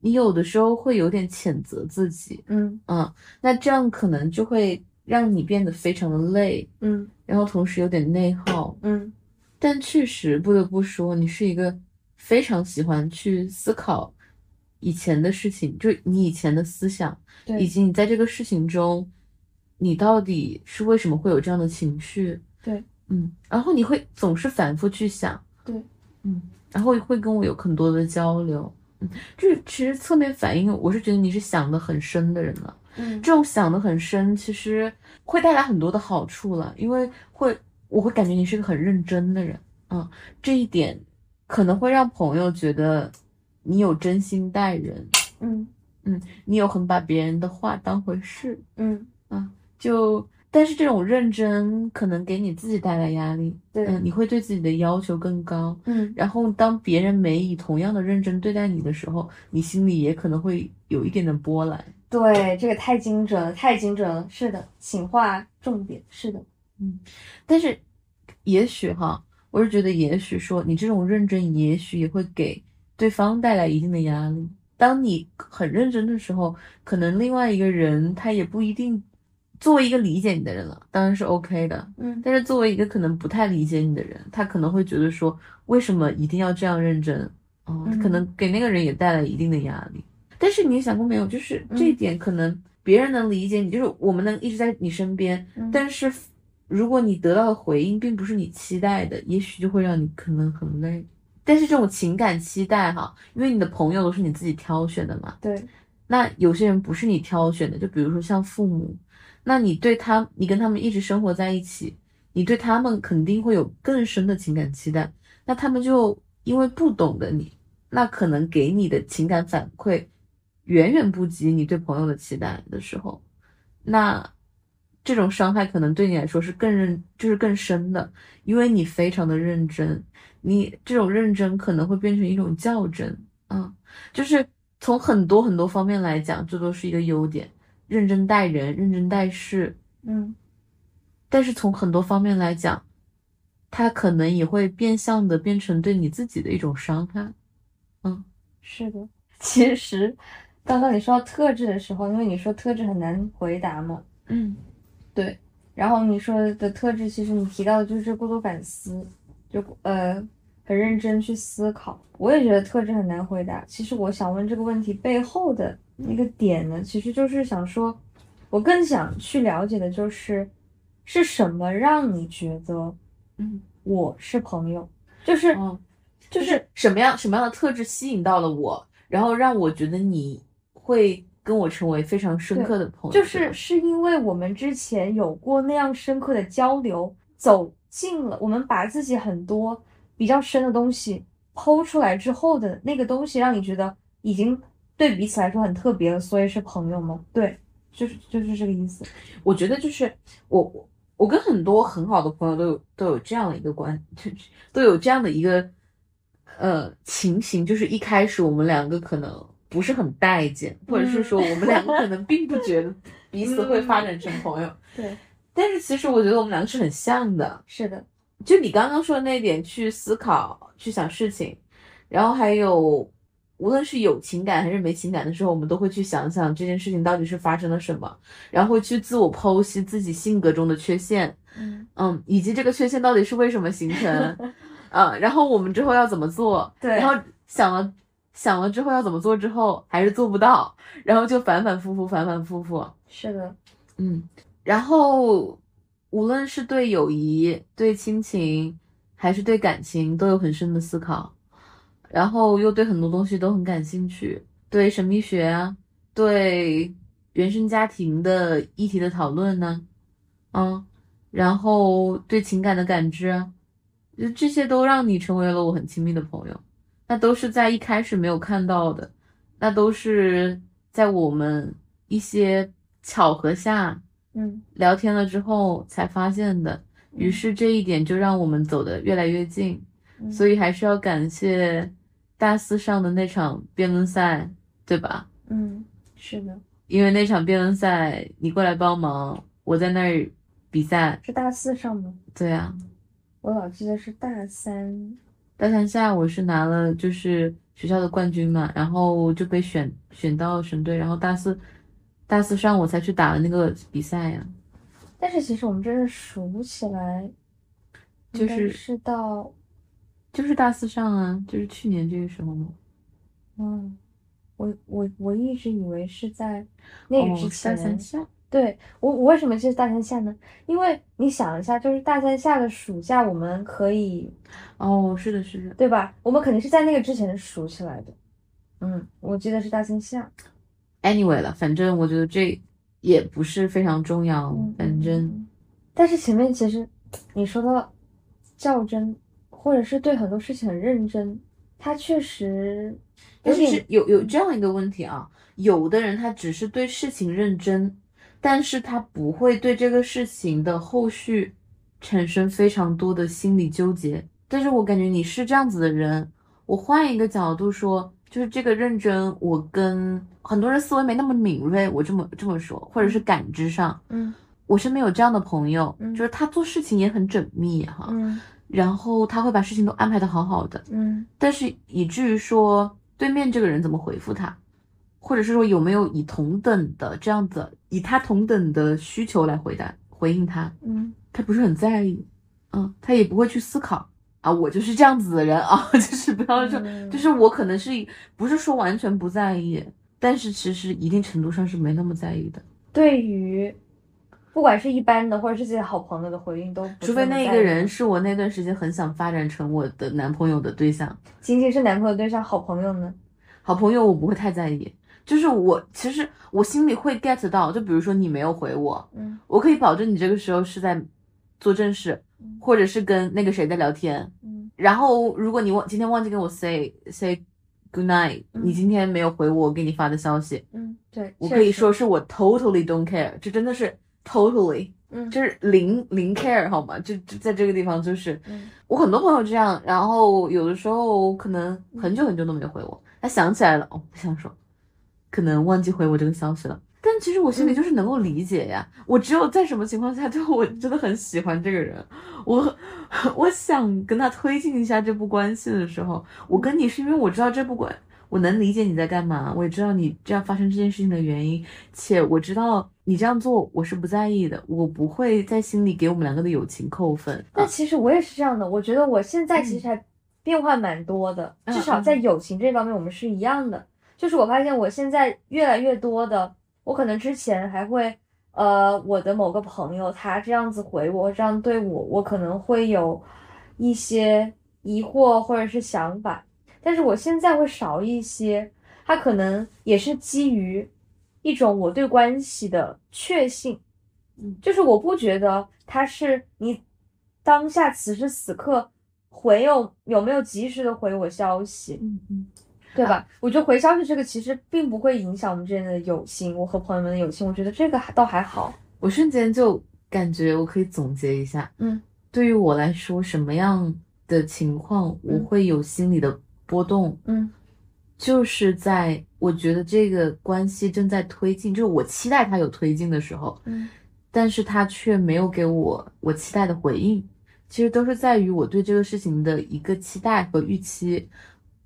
你有的时候会有点谴责自己，嗯嗯，那这样可能就会让你变得非常的累，嗯然后同时有点内耗。嗯但确实不得不说，你是一个非常喜欢去思考以前的事情，就你以前的思想，对以及你在这个事情中，你到底是为什么会有这样的情绪？对，嗯，然后你会总是反复去想，对，嗯，然后会跟我有很多的交流，嗯，就是其实侧面反映，我是觉得你是想的很深的人了。嗯。这种想的很深，其实会带来很多的好处了，因为会我会感觉你是个很认真的人，嗯，这一点可能会让朋友觉得你有真心待人，嗯。嗯你有很把别人的话当回事，嗯。啊就但是这种认真可能给你自己带来压力，对嗯，你会对自己的要求更高，嗯然后当别人没以同样的认真对待你的时候，你心里也可能会有一点的波澜。对，这个太精准了，太精准了。是的，请划重点。是的，嗯但是，也许哈，我是觉得，也许说你这种认真，也许也会给对方带来一定的压力。当你很认真的时候，可能另外一个人他也不一定作为一个理解你的人了，当然是 OK 的。嗯但是作为一个可能不太理解你的人，他可能会觉得说，为什么一定要这样认真？哦，嗯可能给那个人也带来一定的压力。但是你想过没有，就是这一点可能别人能理解你，就是我们能一直在你身边，嗯但是如果你得到的回应并不是你期待的，也许就会让你可能很累。但是这种情感期待哈，因为你的朋友都是你自己挑选的嘛，对，那有些人不是你挑选的，就比如说像父母，那你对他，你跟他们一直生活在一起，你对他们肯定会有更深的情感期待，那他们就因为不懂得你，那可能给你的情感反馈远远不及你对朋友的期待的时候，那这种伤害可能对你来说是更认，就是更深的，因为你非常的认真，你这种认真可能会变成一种较真，嗯，就是从很多很多方面来讲，这都是一个优点，认真待人，认真待事，嗯但是从很多方面来讲，它可能也会变相的变成对你自己的一种伤害。嗯是的。其实刚刚你说到特质的时候，因为你说特质很难回答嘛，嗯对。然后你说的特质，其实你提到的就是过多反思，就呃很认真去思考。我也觉得特质很难回答。其实我想问这个问题背后的那个点呢，其实就是想说，我更想去了解的就是是什么让你觉得嗯。我是朋友，就是、嗯，就就是是什么样什么样的特质吸引到了我，然后让我觉得你会跟我成为非常深刻的朋友，就是是因为我们之前有过那样深刻的交流，走近了，我们把自己很多比较深的东西剖出来之后的那个东西，让你觉得已经对彼此来说很特别了，所以是朋友吗？对，就是就是这个意思。我觉得就是我我我跟很多很好的朋友都有都有这样的一个关，就都有这样的一个呃情形，就是一开始我们两个可能不是很待见，或者是说我们两个可能并不 觉得彼此会发展成朋友，对，但是其实我觉得我们两个是很像的，是的，就你刚刚说的那一点，去思考、去想事情，然后还有，无论是有情感还是没情感的时候，我们都会去想想这件事情到底是发生了什么，然后会去自我剖析自己性格中的缺陷，嗯，嗯，以及这个缺陷到底是为什么形成，嗯，然后我们之后要怎么做，对然后想了想了之后要怎么做之后还是做不到，然后就反反复复，反反复复，是的，嗯，然后无论是对友谊、对亲情，还是对感情，都有很深的思考，然后又对很多东西都很感兴趣，对神秘学啊，对原生家庭的议题的讨论呢，嗯，然后对情感的感知啊，就这些都让你成为了我很亲密的朋友，那都是在一开始没有看到的，那都是在我们一些巧合下嗯聊天了之后才发现的。于是这一点就让我们走得越来越近，嗯所以还是要感谢大四上的那场辩论赛，对吧？嗯，是的，因为那场辩论赛你过来帮忙，我在那儿比赛，是大四上吗？对啊，我老记得是大三。大三下我是拿了就是学校的冠军嘛，然后就被选选到省队，然后大四大四上我才去打了那个比赛呀、但是其实我们真正熟起来，就是是到就是大四上啊，就是去年这个时候嘛。嗯，我我我一直以为是在那个之哦前。大三下，对我我为什么是大三下呢？因为你想一下，就是大三下的暑假，我们可以哦，是的，是的，对吧？我们肯定是在那个之前熟起来的。嗯，我记得是大三下。anyway 了，反正我觉得这也不是非常重要，嗯，反正嗯。但是前面其实你说到较真，或者是对很多事情很认真，他确实但是有有这样一个问题啊，有的人他只是对事情认真，但是他不会对这个事情的后续产生非常多的心理纠结。但是我感觉你是这样子的人，我换一个角度说，就是这个认真，我跟很多人思维没那么敏锐，我这么这么说，或者是感知上，嗯。我身边有这样的朋友，嗯。就是他做事情也很缜密哈，嗯然后他会把事情都安排的好好的，嗯。但是以至于说对面这个人怎么回复他，或者是说有没有以同等的这样子，以他同等的需求来回答回应他，嗯。他不是很在意，嗯，他也不会去思考啊，我就是这样子的人啊，就是不要说，嗯。就是我可能是不是说完全不在意，但是其实一定程度上是没那么在意的，对于不管是一般的或者是自己的好朋友的回应都不除非那一个人是我那段时间很想发展成我的男朋友的对象。仅仅是男朋友对象，好朋友呢？好朋友我不会太在意，就是我其实我心里会 get 到，就比如说你没有回我，嗯我可以保证你这个时候是在做正事，嗯或者是跟那个谁在聊天，嗯然后如果你忘今天忘记跟我 say say good night，、嗯你今天没有回我我给你发的消息，嗯，对，我可以说是我 totally don't care，这真的是 totally，嗯就是零零 care 好吗？就就在这个地方就是。嗯我很多朋友这样，然后有的时候可能很久很久都没有回我，他想起来了，哦，不想说，可能忘记回我这个消息了。但其实我心里就是能够理解呀，我只有在什么情况下，就我真的很喜欢这个人，我 我想跟他推进一下这部关系的时候，我跟你是因为我知道这部关，我能理解你在干嘛，我也知道你这样发生这件事情的原因，且我知道你这样做我是不在意的，我不会在心里给我们两个的友情扣分。那啊其实我也是这样的，我觉得我现在其实还变化蛮多的，嗯至少在友情这方面我们是一样的。就是我发现我现在越来越多的，我可能之前还会，呃，我的某个朋友他这样子回我，这样对我，我可能会有一些疑惑或者是想法，但是我现在会少一些，他可能也是基于一种我对关系的确信。就是我不觉得他是你当下此时此刻回有有没有及时的回我消息，嗯嗯。对吧？我觉得回消息这个其实并不会影响我们之间的友情，我和朋友们的友情，我觉得这个还倒还好。我瞬间就感觉我可以总结一下，嗯，对于我来说，什么样的情况我会有心理的波动，嗯就是在我觉得这个关系正在推进，就是我期待它有推进的时候，嗯。但是他却没有给我我期待的回应，其实都是在于我对这个事情的一个期待和预期，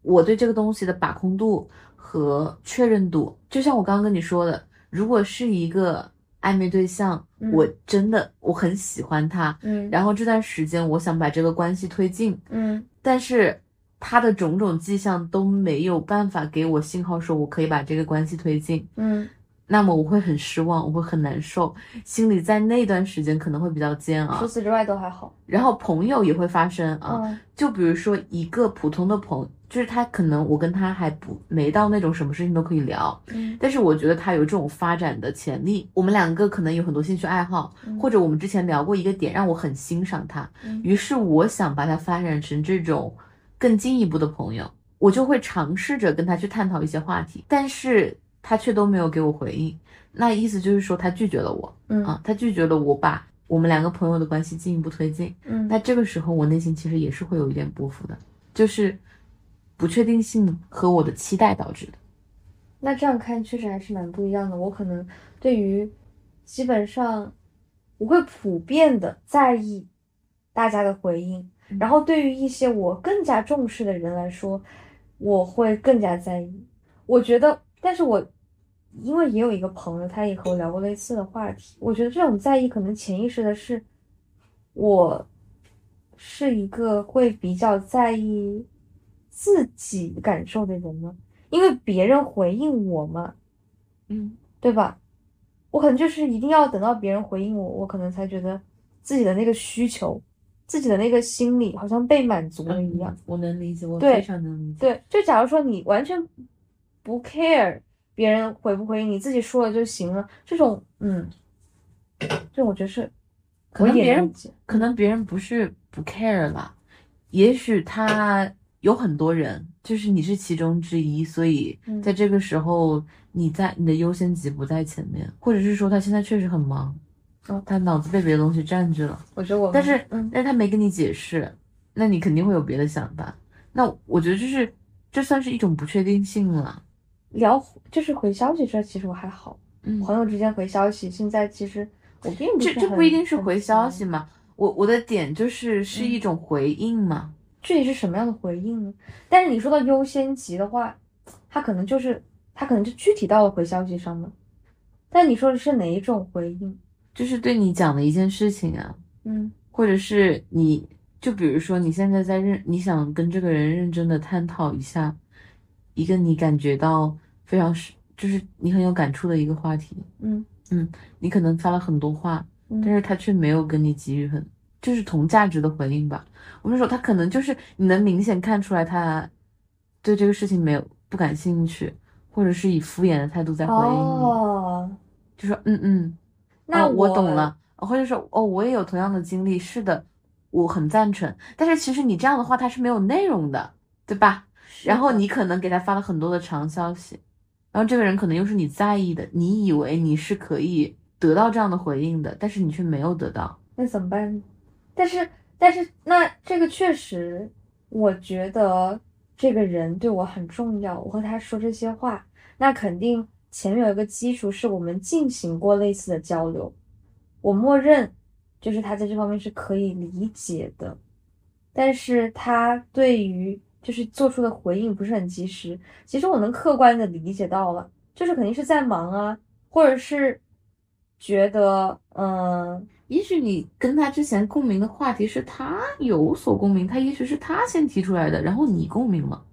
我对这个东西的把控度和确认度。就像我刚刚跟你说的，如果是一个暧昧对象，嗯。我真的我很喜欢他，嗯。然后这段时间我想把这个关系推进，嗯。但是他的种种迹象都没有办法给我信号说我可以把这个关系推进。嗯那么我会很失望，我会很难受，心里在那段时间可能会比较煎熬除。此之外都还好。然后朋友也会发生啊，嗯就比如说一个普通的朋就是他可能我跟他还不没到那种什么事情都可以聊，嗯但是我觉得他有这种发展的潜力。我们两个可能有很多兴趣爱好，嗯或者我们之前聊过一个点让我很欣赏他，嗯于是我想把他发展成这种更进一步的朋友，我就会尝试着跟他去探讨一些话题，但是他却都没有给我回应。那意思就是说他拒绝了我嗯啊，他拒绝了我把我们两个朋友的关系进一步推进。嗯那这个时候我内心其实也是会有一点波幅的，就是不确定性和我的期待导致的。那这样看确实还是蛮不一样的。我可能对于基本上我会普遍的在意大家的回应，嗯然后对于一些我更加重视的人来说，我会更加在意。我觉得，但是我因为也有一个朋友，他也和我聊过类似的话题，我觉得这种在意可能潜意识的是我是一个会比较在意自己感受的人呢。因为别人回应我嘛，嗯，对吧？我可能就是一定要等到别人回应我，我可能才觉得自己的那个需求，自己的那个心理好像被满足了一样。我能理解，我非常能理解。对，就假如说你完全不 care 别人回不回应，你自己说了就行了，这种，嗯，这我觉得是可能别人可能别人不是不 care 啦，也许他有很多人，就是你是其中之一，所以嗯在这个时候，你在你的优先级不在前面，或者是说他现在确实很忙，哦他脑子被别的东西占据了，我觉得我，但是嗯但是他没跟你解释，那你肯定会有别的想法。那我觉得就是这算是一种不确定性了。聊就是回消息这，其实我还好，嗯，朋友之间回消息，现在其实我并不这这不一定是回消息嘛，我我的点就是是一种回应嘛。具体是什么样的回应呢？但是你说到优先级的话，他可能就是他可能就具体到了回消息上了。但你说的是哪一种回应？就是对你讲的一件事情啊，嗯。或者是你就比如说你现在在认，你想跟这个人认真的探讨一下一个你感觉到非常是就是你很有感触的一个话题，嗯。嗯你可能发了很多话，嗯，但是他却没有跟你给予很就是同价值的回应吧。我们说他可能就是你能明显看出来他对这个事情没有不感兴趣，或者是以敷衍的态度在回应你，哦，就说嗯嗯，那我懂了，或者说哦我也有同样的经历，是的，我很赞成。但是其实你这样的话，他是没有内容的，对吧？然后你可能给他发了很多的长消息，然后这个人可能又是你在意的，你以为你是可以得到这样的回应的，但是你却没有得到。那怎么办？但是，但是，那这个确实，我觉得这个人对我很重要。我和他说这些话，那肯定前面有一个基础，是我们进行过类似的交流。我默认就是他在这方面是可以理解的，但是他对于就是做出的回应不是很及时。其实我能客观的理解到了，就是肯定是在忙啊，或者是觉得嗯。也许你跟他之前共鸣的话题是他有所共鸣，他也许是他先提出来的，然后你共鸣了，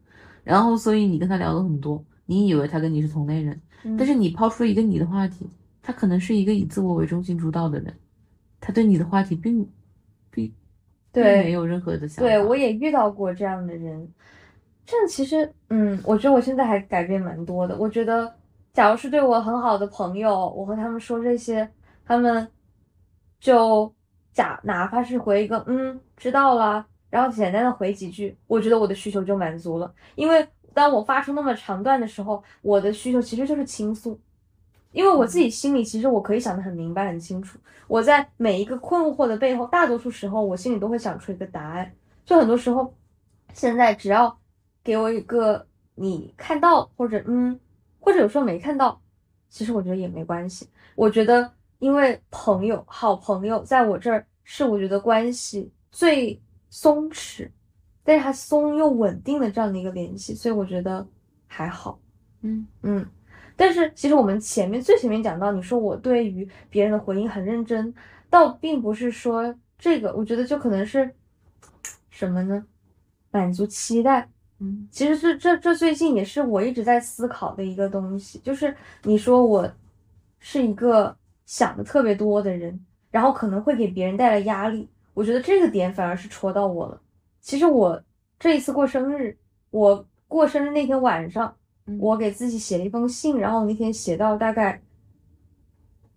然后所以你跟他聊了很多，你以为他跟你是同类人，但是你抛出一个你的话题，他可能是一个以自我为中心主导的人，他对你的话题并并对没有任何的想法。对我也遇到过这样的人，这样其实嗯，我觉得我现在还改变蛮多的。我觉得，假如是对我很好的朋友，我和他们说这些，他们。就假哪怕是回一个嗯知道了，然后简单的回几句，我觉得我的需求就满足了。因为当我发出那么长段的时候，我的需求其实就是倾诉，因为我自己心里其实我可以想得很明白很清楚。我在每一个困惑的背后，大多数时候我心里都会想出一个答案。就很多时候，现在只要给我一个你看到或者嗯，或者有时候没看到，其实我觉得也没关系。我觉得。因为朋友，好朋友在我这儿是我觉得关系最松弛，但是它松又稳定的这样的一个联系，所以我觉得还好。嗯嗯，但是其实我们前面最前面讲到，你说我对于别人的回应很认真，倒并不是说这个，我觉得就可能是什么呢？满足期待。嗯，其实这这这最近也是我一直在思考的一个东西，就是你说我是一个。想的特别多的人，然后可能会给别人带来压力。我觉得这个点反而是戳到我了。其实我这一次过生日，我过生日那天晚上，我给自己写了一封信，然后那天写到大概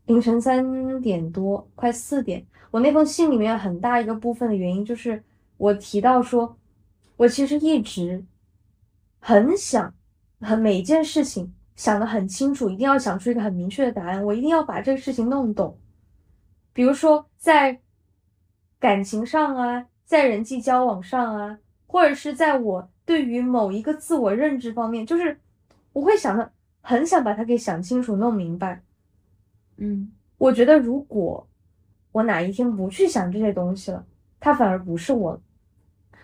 凌晨三点多，快四点。我那封信里面很大一个部分的原因就是我提到说，我其实一直很想，很每一件事情。想得很清楚，一定要想出一个很明确的答案。我一定要把这个事情弄懂。比如说，在感情上啊，在人际交往上啊，或者是在我对于某一个自我认知方面，就是我会想的很想把它给想清楚、弄明白。嗯，我觉得如果我哪一天不去想这些东西了，它反而不是我。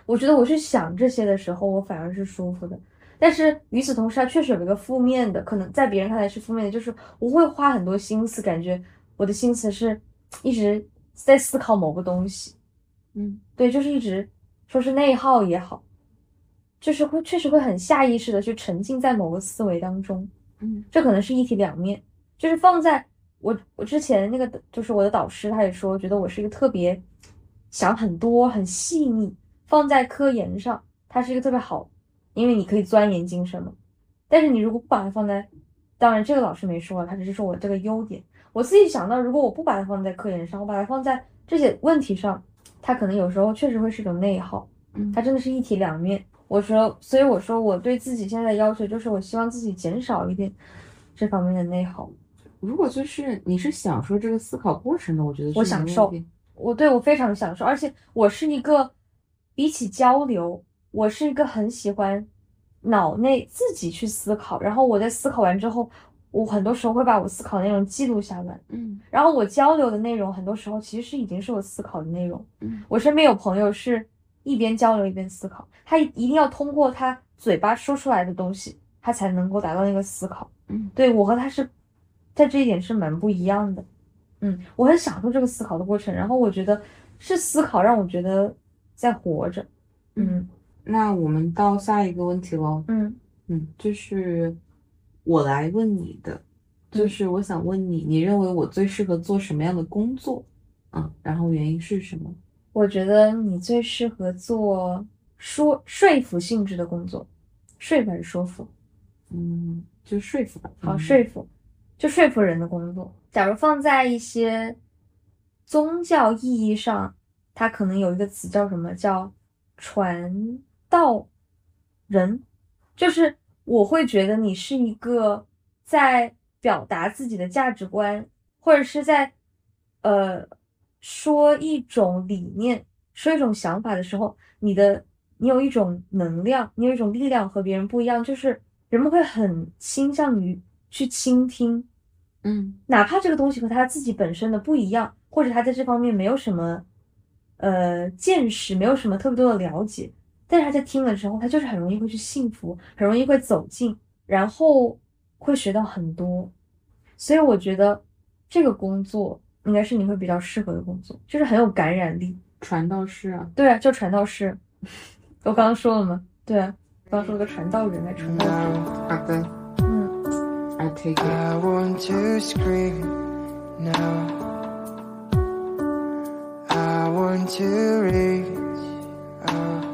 我觉得我去想这些的时候，我反而是舒服的。但是与此同时，它确实有一个负面的，可能在别人看来是负面的，就是我会花很多心思，感觉我的心思是一直在思考某个东西，嗯，对，就是一直说是内耗也好，就是会确实会很下意识的去沉浸在某个思维当中，嗯，这可能是一体两面，就是放在我我之前那个就是我的导师，他也说，觉得我是一个特别想很多、很细腻，放在科研上，他是一个特别好。因为你可以钻研精神嘛，但是你如果不把它放在，当然这个老师没说，他只是说我这个优点。我自己想到，如果我不把它放在科研上，我把它放在这些问题上，它可能有时候确实会是一种内耗。嗯，它真的是一体两面。我说，所以我说我对自己现在的要求就是，我希望自己减少一点这方面的内耗。如果就是你是享受这个思考过程的，我觉得我享受，我对我非常享受，而且我是一个比起交流。我是一个很喜欢脑内自己去思考，然后我在思考完之后，我很多时候会把我思考内容记录下来，嗯，然后我交流的内容很多时候其实是已经是我思考的内容，嗯，我身边有朋友是一边交流一边思考，他一定要通过他嘴巴说出来的东西，他才能够达到那个思考，嗯，对我和他是在这一点是蛮不一样的，嗯，我很享受这个思考的过程，然后我觉得是思考让我觉得在活着，嗯。那我们到下一个问题喽。嗯。嗯，就是我来问你的，就是我想问你，你认为我最适合做什么样的工作？嗯，然后原因是什么？我觉得你最适合做说说服性质的工作，说服还是说服？嗯，就说服吧。好，说服，就说服人的工作。假如放在一些宗教意义上。它可能有一个词叫什么叫传道人，就是我会觉得你是一个在表达自己的价值观，或者是在呃说一种理念、说一种想法的时候，你的你有一种能量，你有一种力量和别人不一样，就是人们会很倾向于去倾听，嗯。哪怕这个东西和他自己本身的不一样，或者他在这方面没有什么呃见识，没有什么特别多的了解，但是他在听了之后，他就是很容易会去信服，很容易会走进，然后会学到很多。所以我觉得这个工作应该是你会比较适合的工作，就是很有感染力。传道士啊，对啊，就传道士，我刚刚说了吗？对啊，刚刚说了个传道人，来传道嗯，，I take it。I want to scream now. I want to reach out.